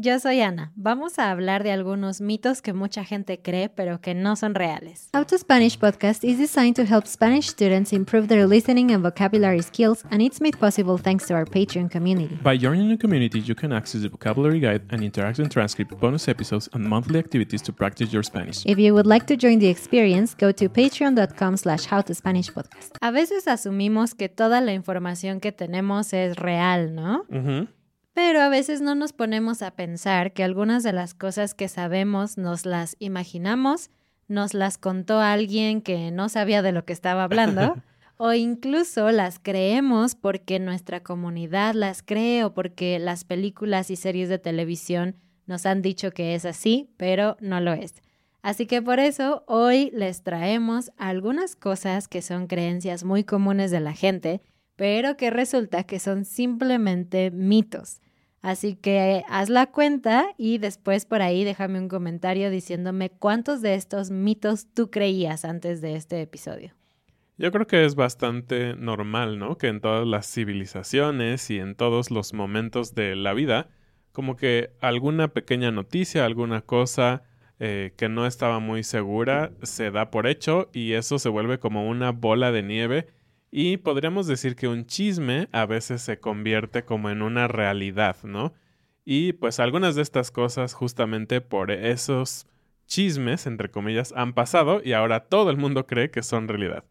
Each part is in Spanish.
Yo soy Ana. Vamos a hablar de algunos mitos que mucha gente cree pero que no son reales. How to Spanish podcast is designed to help Spanish students improve their listening and vocabulary skills, and it's made possible thanks to our Patreon community. By joining the community, you can access the vocabulary guide and interactive transcript, bonus episodes, and monthly activities to practice your Spanish. If you would like to join the experience, go to patreon.com slash howtospanishpodcast. A veces asumimos que toda la información que tenemos es real, ¿no? Pero a veces no nos ponemos a pensar que algunas de las cosas que sabemos nos las imaginamos, nos las contó alguien que no sabía de lo que estaba hablando, o incluso las creemos porque nuestra comunidad las cree o porque las películas y series de televisión nos han dicho que es así, pero no lo es. Así que por eso hoy les traemos algunas cosas que son creencias muy comunes de la gente, pero que resulta que son simplemente mitos. Así que haz la cuenta y después por ahí déjame un comentario diciéndome cuántos de estos mitos tú creías antes de este episodio. Yo creo que es bastante normal, ¿no? Que en todas las civilizaciones y en todos los momentos de la vida, como que alguna pequeña noticia, alguna cosa eh, que no estaba muy segura, se da por hecho y eso se vuelve como una bola de nieve y podríamos decir que un chisme a veces se convierte como en una realidad, ¿no? Y pues algunas de estas cosas justamente por esos chismes, entre comillas, han pasado y ahora todo el mundo cree que son realidad.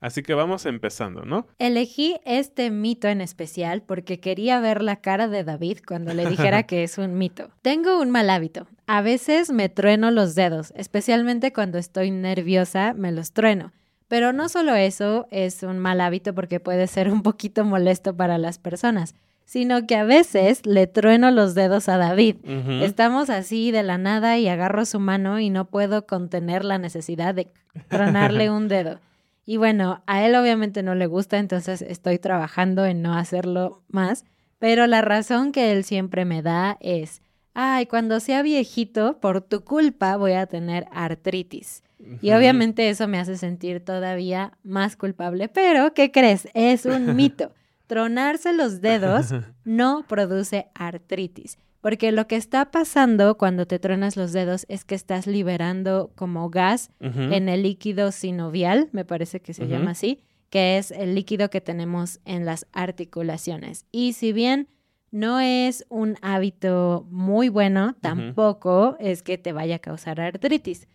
Así que vamos empezando, ¿no? Elegí este mito en especial porque quería ver la cara de David cuando le dijera que es un mito. Tengo un mal hábito. A veces me trueno los dedos, especialmente cuando estoy nerviosa, me los trueno. Pero no solo eso es un mal hábito porque puede ser un poquito molesto para las personas, sino que a veces le trueno los dedos a David. Estamos así de la nada y agarro su mano y no puedo contener la necesidad de tronarle un dedo. Y bueno, a él obviamente no le gusta, entonces estoy trabajando en no hacerlo más, pero la razón que él siempre me da es, ay, cuando sea viejito, por tu culpa voy a tener artritis. Y obviamente eso me hace sentir todavía más culpable, pero ¿qué crees? Es un mito. Tronarse los dedos no produce artritis, porque lo que está pasando cuando te tronas los dedos es que estás liberando como gas en el líquido sinovial, me parece que se llama así, que es el líquido que tenemos en las articulaciones. Y si bien no es un hábito muy bueno, tampoco es que te vaya a causar artritis.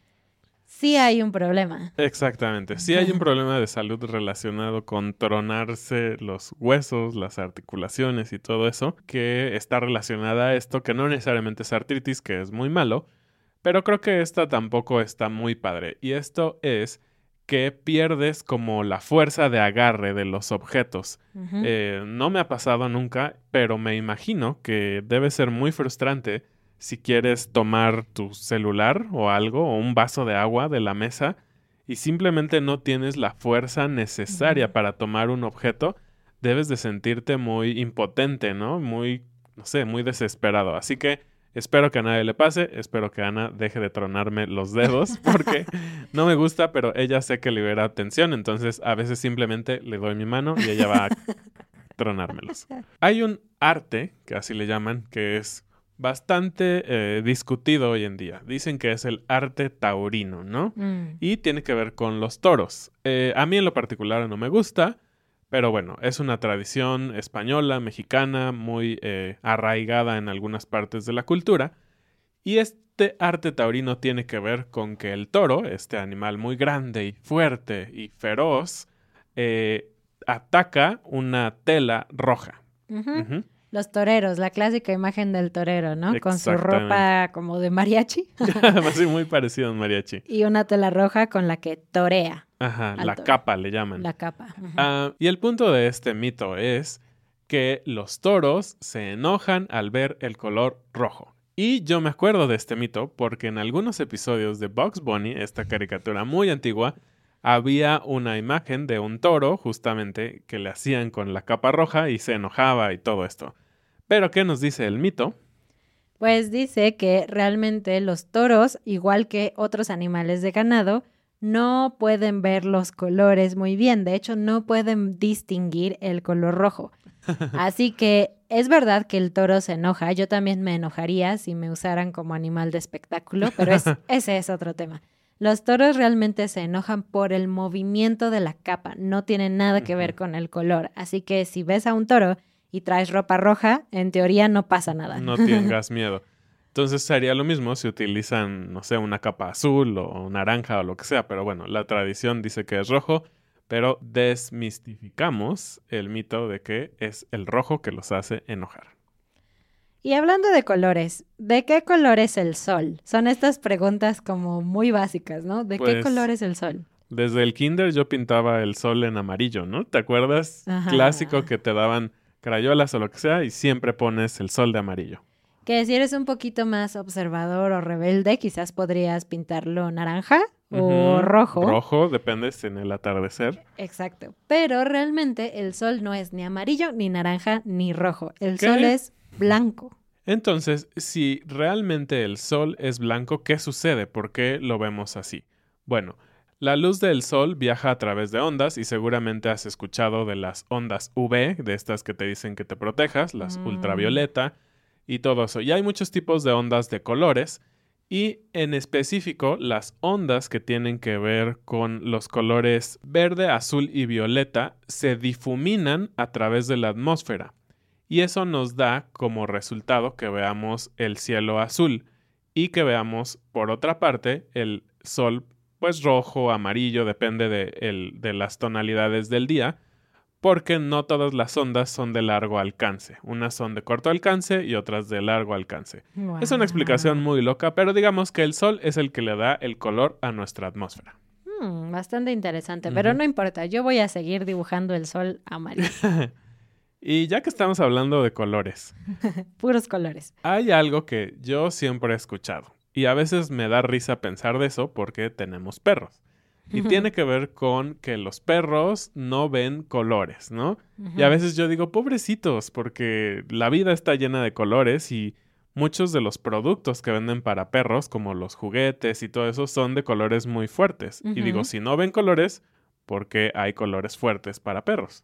sí hay un problema. Exactamente. Sí hay un problema de salud relacionado con tronarse los huesos, las articulaciones y todo eso, que está relacionada a esto, que no necesariamente es artritis, que es muy malo, pero creo que esta tampoco está muy padre. Y esto es que pierdes como la fuerza de agarre de los objetos. Eh, no me ha pasado nunca, pero me imagino que debe ser muy frustrante si quieres tomar tu celular o algo o un vaso de agua de la mesa y simplemente no tienes la fuerza necesaria para tomar un objeto, debes de sentirte muy impotente, ¿no? Muy, no sé, muy desesperado. Así que Espero que a nadie le pase, espero que Ana deje de tronarme los dedos porque no me gusta, pero ella sé que libera tensión, entonces a veces simplemente le doy mi mano y ella va a tronármelos. Hay un arte, que así le llaman, que es bastante eh, discutido hoy en día. Dicen que es el arte taurino, ¿no? Mm. Y tiene que ver con los toros. Eh, a mí en lo particular no me gusta. Pero bueno, es una tradición española, mexicana, muy eh, arraigada en algunas partes de la cultura. Y este arte taurino tiene que ver con que el toro, este animal muy grande y fuerte y feroz, eh, ataca una tela roja. Los toreros, la clásica imagen del torero, ¿no? Con su ropa como de mariachi Así muy parecido a un mariachi. y una tela roja con la que torea Ajá, Al la toro. capa le llaman. la capa. Ah, y el punto de este mito es que los toros se enojan al ver el color rojo. Y yo me acuerdo de este mito porque en algunos episodios de Bugs Bunny, esta caricatura muy antigua, había una imagen de un toro justamente que le hacían con la capa roja y se enojaba y todo esto. Pero ¿qué nos dice el mito? Pues dice que realmente los toros, igual que otros animales de ganado, no pueden ver los colores muy bien. De hecho, no pueden distinguir el color rojo. Así que es verdad que el toro se enoja. Yo también me enojaría si me usaran como animal de espectáculo, pero es- ese es otro tema. Los toros realmente se enojan por el movimiento de la capa. No tiene nada que ver con el color. Así que si ves a un toro y traes ropa roja, en teoría no pasa nada. No tengas miedo. Entonces sería lo mismo si utilizan, no sé, una capa azul o naranja o lo que sea, pero bueno, la tradición dice que es rojo, pero desmistificamos el mito de que es el rojo que los hace enojar. Y hablando de colores, ¿de qué color es el sol? Son estas preguntas como muy básicas, ¿no? ¿De qué Pues, color es el sol? Desde el kinder yo pintaba el sol en amarillo, ¿no? ¿Te acuerdas? Ajá. Clásico que te daban crayolas o lo que sea y siempre pones el sol de amarillo. Que si eres un poquito más observador o rebelde, quizás podrías pintarlo naranja o rojo. Rojo, depende si en el atardecer. Exacto. Pero realmente el sol no es ni amarillo, ni naranja, ni rojo. El ¿Qué? sol es blanco. Entonces, si realmente el sol es blanco, ¿qué sucede? ¿Por qué lo vemos así? Bueno, la luz del sol viaja a través de ondas y seguramente has escuchado de las ondas UV, de estas que te dicen que te protejas, las Mm. ultravioleta y todo eso. Y hay muchos tipos de ondas de colores y en específico las ondas que tienen que ver con los colores verde, azul y violeta se difuminan a través de la atmósfera. Y eso nos da como resultado que veamos el cielo azul y que veamos, por otra parte, el sol pues rojo, amarillo, depende de, de las tonalidades del día, porque no todas las ondas son de largo alcance. Unas son de corto alcance y otras de largo alcance. Es una explicación muy loca, pero digamos que el sol es el que le da el color a nuestra atmósfera. Hmm, bastante interesante, pero no importa. Yo voy a seguir dibujando el sol amarillo. Y ya que estamos hablando de colores, Puros colores. Hay algo que yo siempre he escuchado y a veces me da risa pensar de eso porque tenemos perros. Y tiene que ver con que los perros no ven colores, ¿no? Y a veces yo digo, pobrecitos, porque la vida está llena de colores y muchos de los productos que venden para perros, como los juguetes y todo eso, son de colores muy fuertes. Y digo, si no ven colores, ¿por qué hay colores fuertes para perros?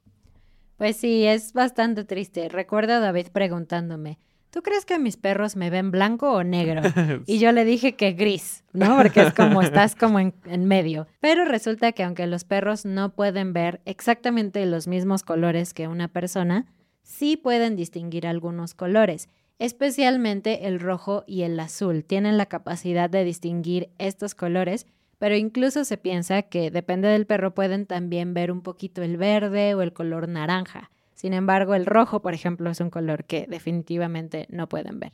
Pues sí, es bastante triste. Recuerdo a David preguntándome, ¿tú crees que mis perros me ven blanco o negro? Y yo le dije que gris, ¿no? Porque es como estás como en, en medio. Pero resulta que aunque los perros no pueden ver exactamente los mismos colores que una persona, sí pueden distinguir algunos colores, especialmente el rojo y el azul. Tienen la capacidad de distinguir estos colores, pero incluso se piensa que depende del perro pueden también ver un poquito el verde o el color naranja. Sin embargo, el rojo, por ejemplo, es un color que definitivamente no pueden ver.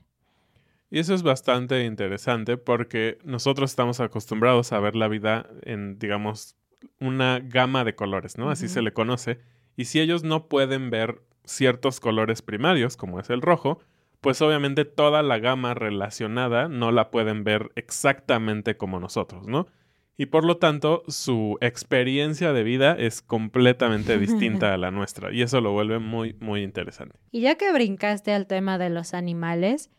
Y eso es bastante interesante porque nosotros estamos acostumbrados a ver la vida en, digamos, una gama de colores, ¿no? Así se le conoce. Y si ellos no pueden ver ciertos colores primarios, como es el rojo, pues obviamente toda la gama relacionada no la pueden ver exactamente como nosotros, ¿no? Y por lo tanto, su experiencia de vida es completamente distinta a la nuestra. Y eso lo vuelve muy, muy interesante. Y ya que brincaste al tema de los animales,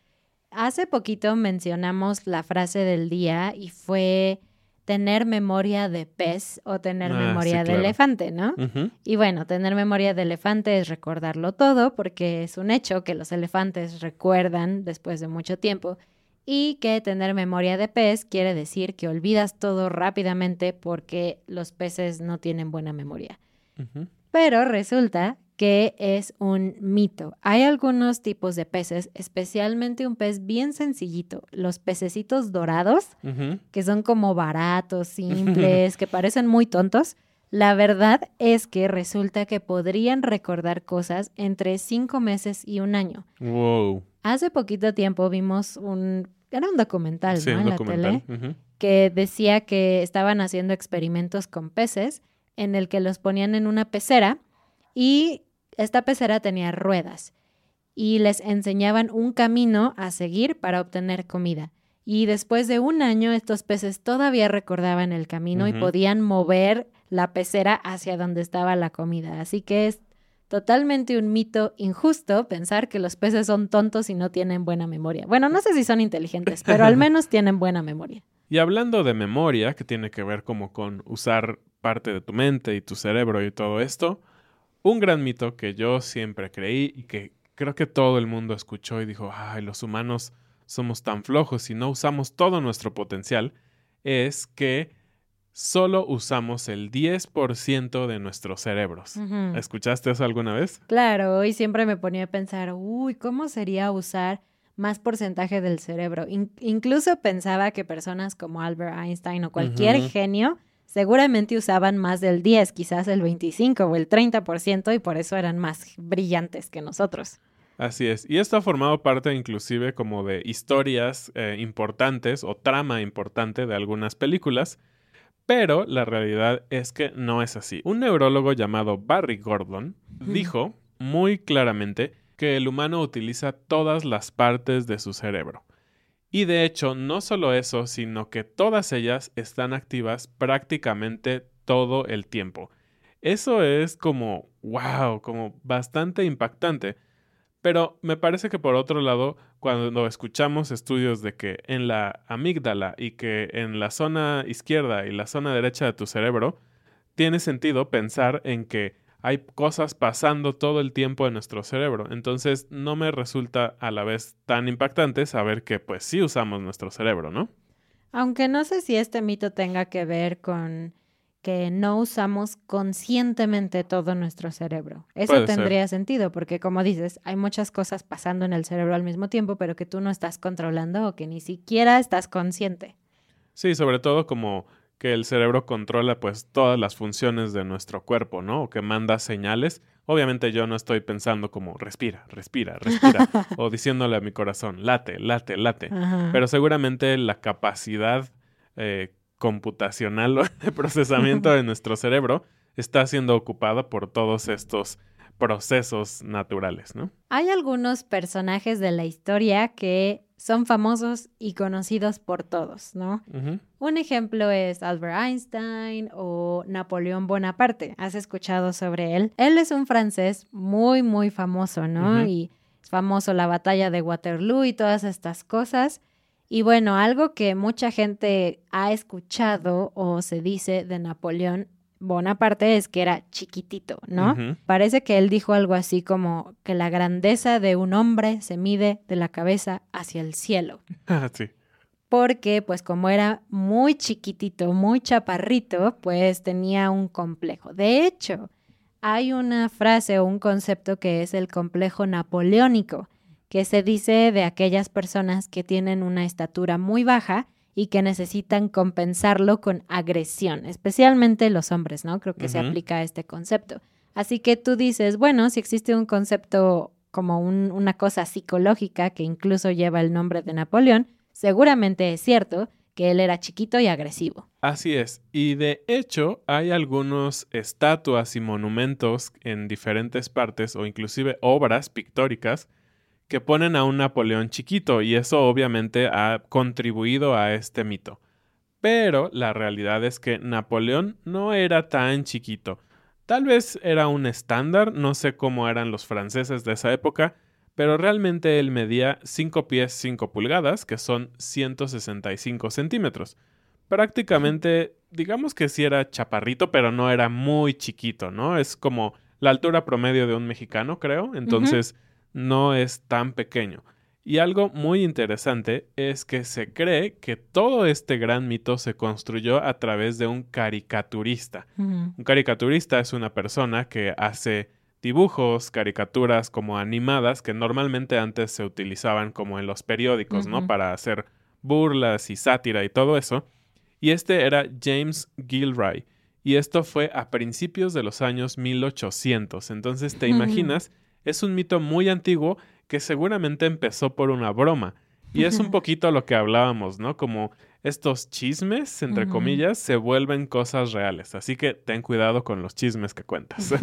hace poquito mencionamos la frase del día y fue tener memoria de pez o tener Ah, memoria sí, de claro. elefante, ¿no? Y bueno, tener memoria de elefante es recordarlo todo, porque es un hecho que los elefantes recuerdan después de mucho tiempo, y que tener memoria de pez quiere decir que olvidas todo rápidamente porque los peces no tienen buena memoria. Pero resulta que es un mito. Hay algunos tipos de peces, especialmente un pez bien sencillito, los pececitos dorados, que son como baratos, simples, que parecen muy tontos. La verdad es que resulta que podrían recordar cosas entre cinco meses y un año. Wow. Hace poquito tiempo vimos un, era un documental, Sí, ¿no? un en la documental. tele, Ujú. que decía que estaban haciendo experimentos con peces en el que los ponían en una pecera y esta pecera tenía ruedas y les enseñaban un camino a seguir para obtener comida. Y después de un año estos peces todavía recordaban el camino y podían mover la pecera hacia donde estaba la comida. Así que es totalmente un mito injusto pensar que los peces son tontos y no tienen buena memoria. Bueno, no sé si son inteligentes, pero al menos tienen buena memoria. Y hablando de memoria, que tiene que ver como con usar parte de tu mente y tu cerebro y todo esto, un gran mito que yo siempre creí y que creo que todo el mundo escuchó y dijo, ay, los humanos somos tan flojos y no usamos todo nuestro potencial, es que solo usamos el 10% de nuestros cerebros. ¿Escuchaste eso alguna vez? Claro, hoy siempre me ponía a pensar, uy, ¿cómo sería usar más porcentaje del cerebro? In- incluso pensaba que personas como Albert Einstein o cualquier genio seguramente usaban más del 10, quizás el 25 o el 30% y por eso eran más brillantes que nosotros. Así es. Y esto ha formado parte inclusive como de historias eh, importantes o trama importante de algunas películas. Pero la realidad es que no es así. Un neurólogo llamado Barry Gordon dijo muy claramente que el humano utiliza todas las partes de su cerebro. Y de hecho, no solo eso, sino que todas ellas están activas prácticamente todo el tiempo. Eso es como, wow, como bastante impactante. Pero me parece que por otro lado, cuando escuchamos estudios de que en la amígdala y que en la zona izquierda y la zona derecha de tu cerebro, tiene sentido pensar en que hay cosas pasando todo el tiempo en nuestro cerebro. Entonces no me resulta a la vez tan impactante saber que pues sí usamos nuestro cerebro, ¿no? Aunque no sé si este mito tenga que ver con que no usamos conscientemente todo nuestro cerebro. Eso Puede ser. tendría sentido, porque como dices, hay muchas cosas pasando en el cerebro al mismo tiempo, pero que tú no estás controlando o que ni siquiera estás consciente. Sí, sobre todo como que el cerebro controla pues todas las funciones de nuestro cuerpo, ¿no? O que manda señales. Obviamente yo no estoy pensando como respira, respira, respira, o diciéndole a mi corazón, late, late, late. Ajá. Pero seguramente la capacidad eh, computacional o de procesamiento de nuestro cerebro está siendo ocupada por todos estos procesos naturales, ¿no? Hay algunos personajes de la historia que son famosos y conocidos por todos, ¿no? Un ejemplo es Albert Einstein o Napoleón Bonaparte. ¿Has escuchado sobre él? Él es un francés muy, muy famoso, ¿no? Y es famoso la batalla de Waterloo y todas estas cosas. Y bueno, algo que mucha gente ha escuchado o se dice de Napoleón Bonaparte es que era chiquitito, ¿no? Parece que él dijo algo así como que la grandeza de un hombre se mide de la cabeza hacia el cielo Ah, sí. porque pues como era muy chiquitito, muy chaparrito, pues tenía un complejo. De hecho, hay una frase o un concepto que es el complejo napoleónico, que se dice de aquellas personas que tienen una estatura muy baja y que necesitan compensarlo con agresión, especialmente los hombres, ¿no? Creo que se aplica a este concepto. Así que tú dices, bueno, si existe un concepto como un- una cosa psicológica que incluso lleva el nombre de Napoleón, seguramente es cierto que él era chiquito y agresivo. Así es. Y de hecho, hay algunos estatuas y monumentos en diferentes partes o inclusive obras pictóricas que ponen a un Napoleón chiquito y eso obviamente ha contribuido a este mito. Pero la realidad es que Napoleón no era tan chiquito. Tal vez era un estándar, no sé cómo eran los franceses de esa época, pero realmente él medía 5 pies 5 pulgadas, que son 165 centímetros. Prácticamente, digamos que sí era chaparrito, pero no era muy chiquito, ¿no? Es como la altura promedio de un mexicano, creo, entonces no es tan pequeño. Y algo muy interesante es que se cree que todo este gran mito se construyó a través de un caricaturista. Un caricaturista es una persona que hace dibujos, caricaturas como animadas que normalmente antes se utilizaban como en los periódicos, ¿no? Para hacer burlas y sátira y todo eso. Y este era James Gilroy. Y esto fue a principios de los años 1800. Entonces, ¿te imaginas? Es un mito muy antiguo que seguramente empezó por una broma. Y es un poquito lo que hablábamos, ¿no? Como estos chismes, entre comillas, se vuelven cosas reales. Así que ten cuidado con los chismes que cuentas.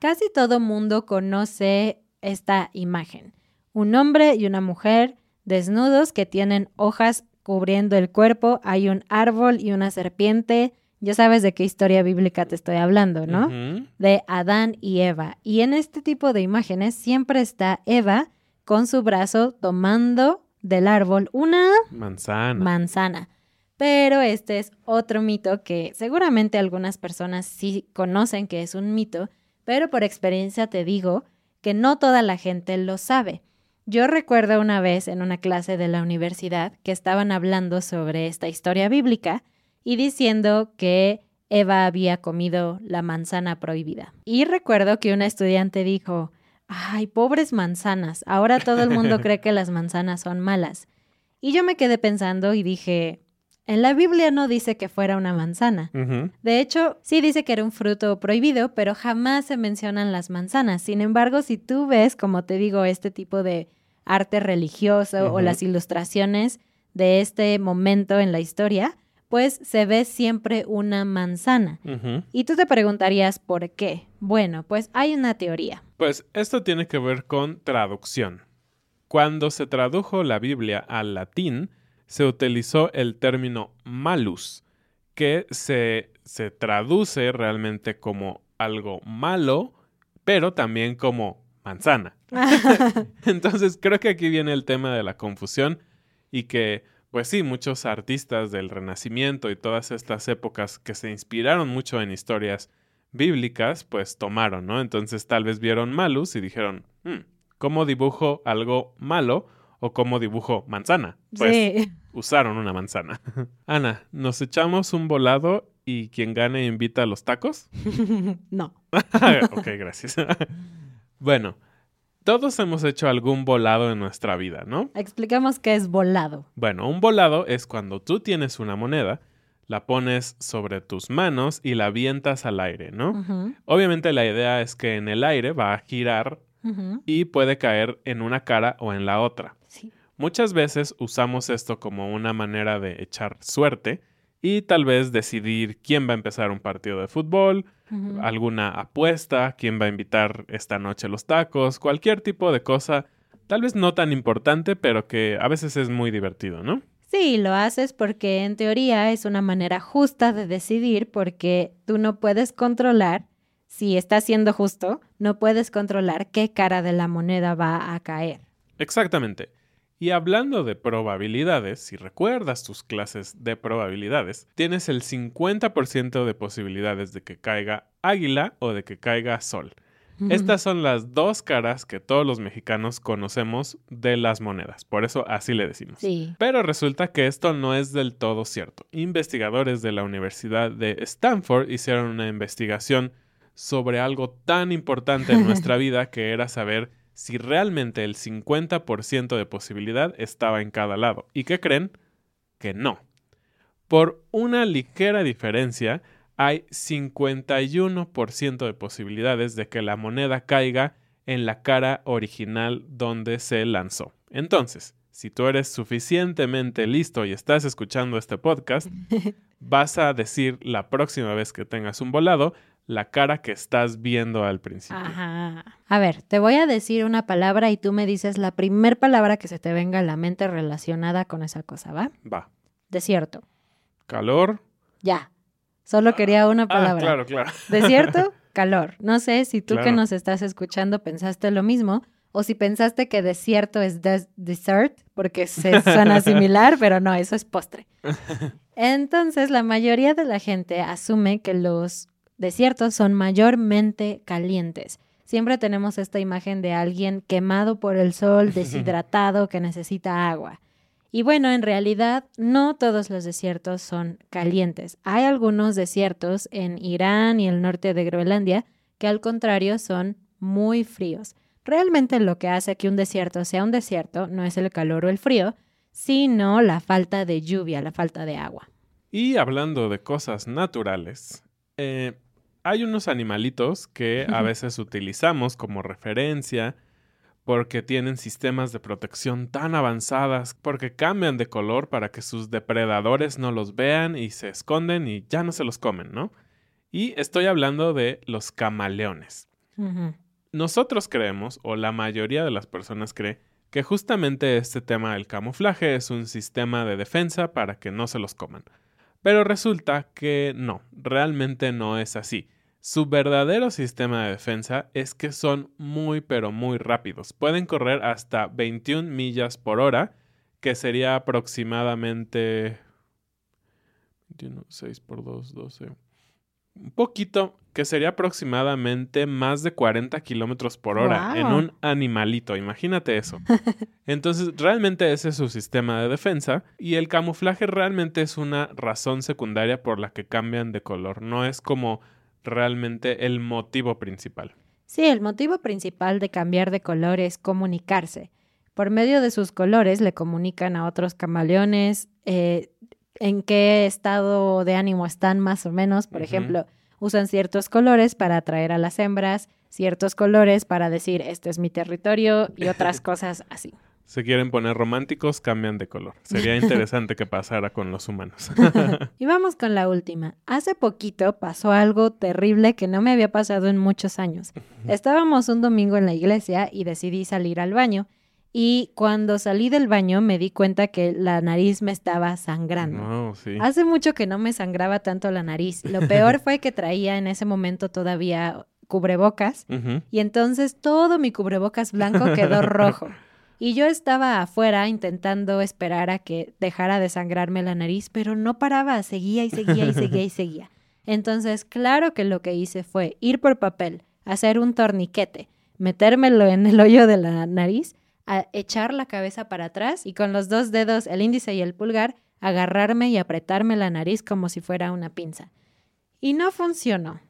Casi todo mundo conoce esta imagen. Un hombre y una mujer desnudos que tienen hojas cubriendo el cuerpo, hay un árbol y una serpiente. Ya sabes de qué historia bíblica te estoy hablando, ¿no? De Adán y Eva. Y en este tipo de imágenes siempre está Eva con su brazo tomando del árbol una Manzana. manzana. Pero este es otro mito que seguramente algunas personas sí conocen que es un mito, pero por experiencia te digo que no toda la gente lo sabe. Yo recuerdo una vez en una clase de la universidad que estaban hablando sobre esta historia bíblica y diciendo que Eva había comido la manzana prohibida. Y recuerdo que una estudiante dijo, ay, pobres manzanas, ahora todo el mundo cree que las manzanas son malas. Y yo me quedé pensando y dije, en la Biblia no dice que fuera una manzana. De hecho, sí dice que era un fruto prohibido, pero jamás se mencionan las manzanas. Sin embargo, si tú ves, como te digo, este tipo de arte religioso o las ilustraciones de este momento en la historia, pues se ve siempre una manzana. Y tú te preguntarías por qué. Bueno, pues hay una teoría. Pues esto tiene que ver con traducción. Cuando se tradujo la Biblia al latín, se utilizó el término malus, que se, se traduce realmente como algo malo, pero también como manzana. Entonces creo que aquí viene el tema de la confusión y que, pues sí, muchos artistas del Renacimiento y todas estas épocas que se inspiraron mucho en historias bíblicas, pues tomaron, ¿no? Entonces tal vez vieron malus y dijeron, "Hmm, ¿cómo dibujo algo malo o cómo dibujo manzana? Pues sí. usaron una manzana. Ana, ¿nos echamos un volado y quien gane invita a los tacos? no. ok, gracias. bueno, todos hemos hecho algún volado en nuestra vida, ¿no? Explicamos qué es volado. Bueno, un volado es cuando tú tienes una moneda, la pones sobre tus manos y la avientas al aire, ¿no? Obviamente la idea es que en el aire va a girar y puede caer en una cara o en la otra. Sí. Muchas veces usamos esto como una manera de echar suerte y tal vez decidir quién va a empezar un partido de fútbol, alguna apuesta, quién va a invitar esta noche los tacos, cualquier tipo de cosa, tal vez no tan importante, pero que a veces es muy divertido, ¿no? Sí, lo haces porque en teoría es una manera justa de decidir porque tú no puedes controlar, si está siendo justo, no puedes controlar qué cara de la moneda va a caer. Exactamente. Y hablando de probabilidades, si recuerdas tus clases de probabilidades, tienes el 50% de posibilidades de que caiga águila o de que caiga sol. Estas son las dos caras que todos los mexicanos conocemos de las monedas, por eso así le decimos. Sí. Pero resulta que esto no es del todo cierto. Investigadores de la Universidad de Stanford hicieron una investigación sobre algo tan importante en nuestra vida que era saber si realmente el 50% de posibilidad estaba en cada lado. ¿Y qué creen? Que no. Por una ligera diferencia, hay 51% de posibilidades de que la moneda caiga en la cara original donde se lanzó. Entonces, si tú eres suficientemente listo y estás escuchando este podcast, vas a decir la próxima vez que tengas un volado la cara que estás viendo al principio. Ajá. A ver, te voy a decir una palabra y tú me dices la primer palabra que se te venga a la mente relacionada con esa cosa, ¿va? Va. Desierto. Calor. Ya. Solo quería una Ah, palabra. claro, claro. Desierto, calor. No sé si tú que nos estás escuchando pensaste lo mismo o si pensaste que desierto es des- dessert, porque se suena similar, pero no, eso es postre. Entonces, la mayoría de la gente asume que los desiertos son mayormente calientes. Siempre tenemos esta imagen de alguien quemado por el sol, deshidratado, que necesita agua. Y bueno, en realidad no todos los desiertos son calientes. Hay algunos desiertos en Irán y el norte de Groenlandia que al contrario son muy fríos. Realmente lo que hace que un desierto sea un desierto no es el calor o el frío, sino la falta de lluvia, la falta de agua. Y hablando de cosas naturales, eh, hay unos animalitos que a veces utilizamos como referencia porque tienen sistemas de protección tan avanzadas, porque cambian de color para que sus depredadores no los vean y se esconden y ya no se los comen, ¿no? Y estoy hablando de los camaleones. Nosotros creemos, o la mayoría de las personas cree, que justamente este tema del camuflaje es un sistema de defensa para que no se los coman. Pero resulta que no, realmente no es así. Su verdadero sistema de defensa es que son muy pero muy rápidos. Pueden correr hasta 21 millas por hora, que sería aproximadamente 21, 6 por 2, 12. Un poquito, que sería aproximadamente más de 40 kilómetros por hora en un animalito. Imagínate eso. Entonces, realmente ese es su sistema de defensa y el camuflaje realmente es una razón secundaria por la que cambian de color. No es como realmente el motivo principal. Sí, el motivo principal de cambiar de color es comunicarse. Por medio de sus colores le comunican a otros camaleones eh, en qué estado de ánimo están más o menos. Por ejemplo, usan ciertos colores para atraer a las hembras, ciertos colores para decir este es mi territorio y otras cosas así. Se quieren poner románticos, cambian de color. Sería interesante que pasara con los humanos. Y vamos con la última. Hace poquito pasó algo terrible que no me había pasado en muchos años. Estábamos un domingo en la iglesia y decidí salir al baño. Y cuando salí del baño me di cuenta que la nariz me estaba sangrando. No, sí. Hace mucho que no me sangraba tanto la nariz. Lo peor fue que traía en ese momento todavía cubrebocas y entonces todo mi cubrebocas blanco quedó rojo. Y yo estaba afuera intentando esperar a que dejara de sangrarme la nariz, pero no paraba, seguía y seguía y seguía y seguía. Entonces, claro que lo que hice fue ir por papel, hacer un torniquete, metérmelo en el hoyo de la nariz, a echar la cabeza para atrás y con los dos dedos, el índice y el pulgar, agarrarme y apretarme la nariz como si fuera una pinza. Y no funcionó.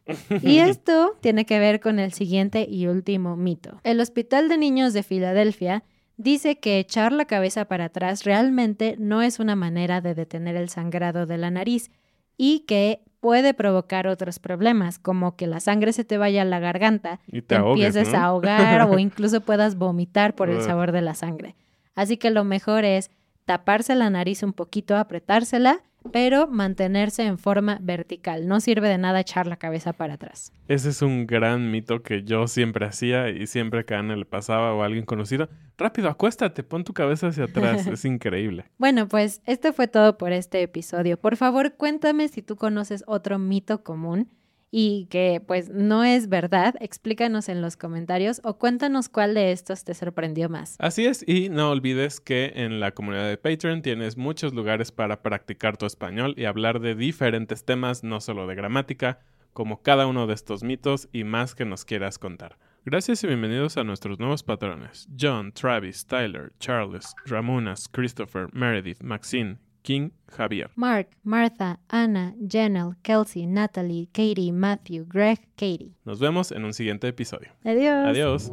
Y esto tiene que ver con el siguiente y último mito. El Hospital de Niños de Filadelfia dice que echar la cabeza para atrás realmente no es una manera de detener el sangrado de la nariz y que puede provocar otros problemas, como que la sangre se te vaya a la garganta, Y te te ahogues, empieces ¿no? a ahogar o incluso puedas vomitar por el sabor de la sangre. Así que lo mejor es taparse la nariz un poquito, apretársela, pero mantenerse en forma vertical. No sirve de nada echar la cabeza para atrás. Ese es un gran mito que yo siempre hacía y siempre que a Ana le pasaba o a alguien conocido. Rápido, acuéstate, pon tu cabeza hacia atrás. es increíble. Bueno, pues esto fue todo por este episodio. Por favor, cuéntame si tú conoces otro mito común y que pues no es verdad. Explícanos en los comentarios o cuéntanos cuál de estos te sorprendió más. Así es, y no olvides que en la comunidad de Patreon tienes muchos lugares para practicar tu español y hablar de diferentes temas, no solo de gramática, como cada uno de estos mitos y más que nos quieras contar. Gracias y bienvenidos a nuestros nuevos patrones: John, Travis, Tyler, Charles, Ramonas, Christopher, Meredith, Maxine, King, Javier. Mark, Martha, Anna, Janelle, Kelsey, Natalie, Katie, Matthew, Greg, Katie. Nos vemos en un siguiente episodio. Adiós. Adiós.